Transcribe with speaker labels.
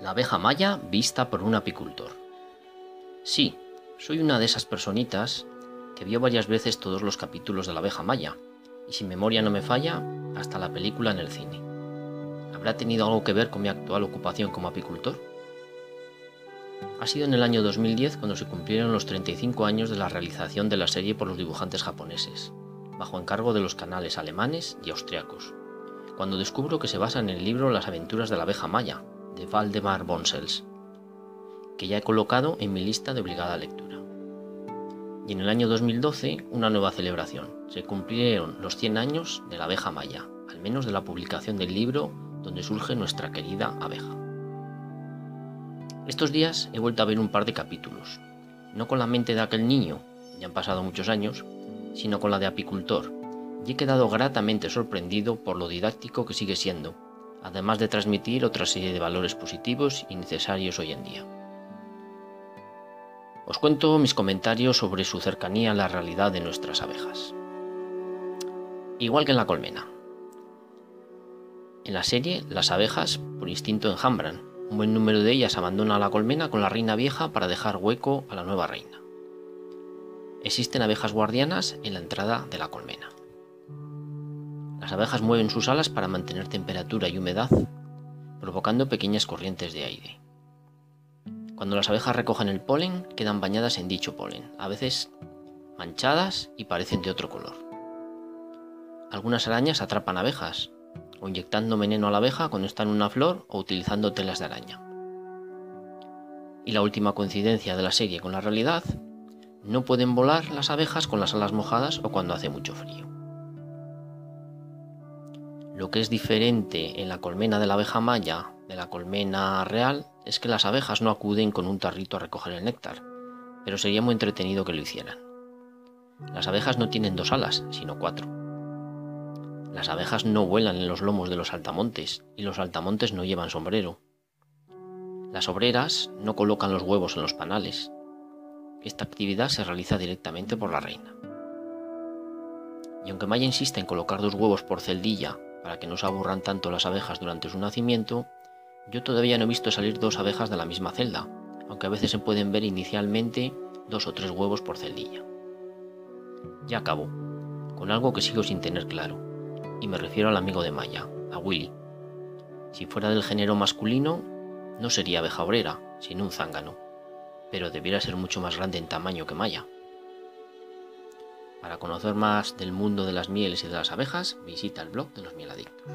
Speaker 1: La abeja maya vista por un apicultor. Sí, soy una de esas personitas que vio varias veces todos los capítulos de la abeja maya, y si memoria no me falla, hasta la película en el cine. ¿Habrá tenido algo que ver con mi actual ocupación como apicultor? Ha sido en el año 2010 cuando se cumplieron los 35 años de la realización de la serie por los dibujantes japoneses, bajo encargo de los canales alemanes y austriacos, cuando descubro que se basa en el libro Las aventuras de la abeja maya, de Valdemar Bonsels, que ya he colocado en mi lista de obligada lectura. Y en el año 2012 una nueva celebración. Se cumplieron los 100 años de la abeja maya, al menos de la publicación del libro donde surge nuestra querida abeja. Estos días he vuelto a ver un par de capítulos, no con la mente de aquel niño, ya han pasado muchos años, sino con la de apicultor, y he quedado gratamente sorprendido por lo didáctico que sigue siendo además de transmitir otra serie de valores positivos y necesarios hoy en día. Os cuento mis comentarios sobre su cercanía a la realidad de nuestras abejas. Igual que en la colmena. En la serie, las abejas, por instinto, enjambran. Un buen número de ellas abandona la colmena con la reina vieja para dejar hueco a la nueva reina. Existen abejas guardianas en la entrada de la colmena. Las abejas mueven sus alas para mantener temperatura y humedad, provocando pequeñas corrientes de aire. Cuando las abejas recogen el polen, quedan bañadas en dicho polen, a veces manchadas y parecen de otro color. Algunas arañas atrapan abejas, o inyectando veneno a la abeja cuando está en una flor o utilizando telas de araña. Y la última coincidencia de la serie con la realidad, no pueden volar las abejas con las alas mojadas o cuando hace mucho frío. Lo que es diferente en la colmena de la abeja maya de la colmena real es que las abejas no acuden con un tarrito a recoger el néctar, pero sería muy entretenido que lo hicieran. Las abejas no tienen dos alas, sino cuatro. Las abejas no vuelan en los lomos de los altamontes y los altamontes no llevan sombrero. Las obreras no colocan los huevos en los panales. Esta actividad se realiza directamente por la reina. Y aunque Maya insiste en colocar dos huevos por celdilla para que no se aburran tanto las abejas durante su nacimiento, yo todavía no he visto salir dos abejas de la misma celda, aunque a veces se pueden ver inicialmente dos o tres huevos por celdilla. Ya acabo, con algo que sigo sin tener claro, y me refiero al amigo de Maya, a Willy. Si fuera del género masculino, no sería abeja obrera, sino un zángano, pero debiera ser mucho más grande en tamaño que Maya. Para conocer más del mundo de las mieles y de las abejas, visita el blog de los mieladictos.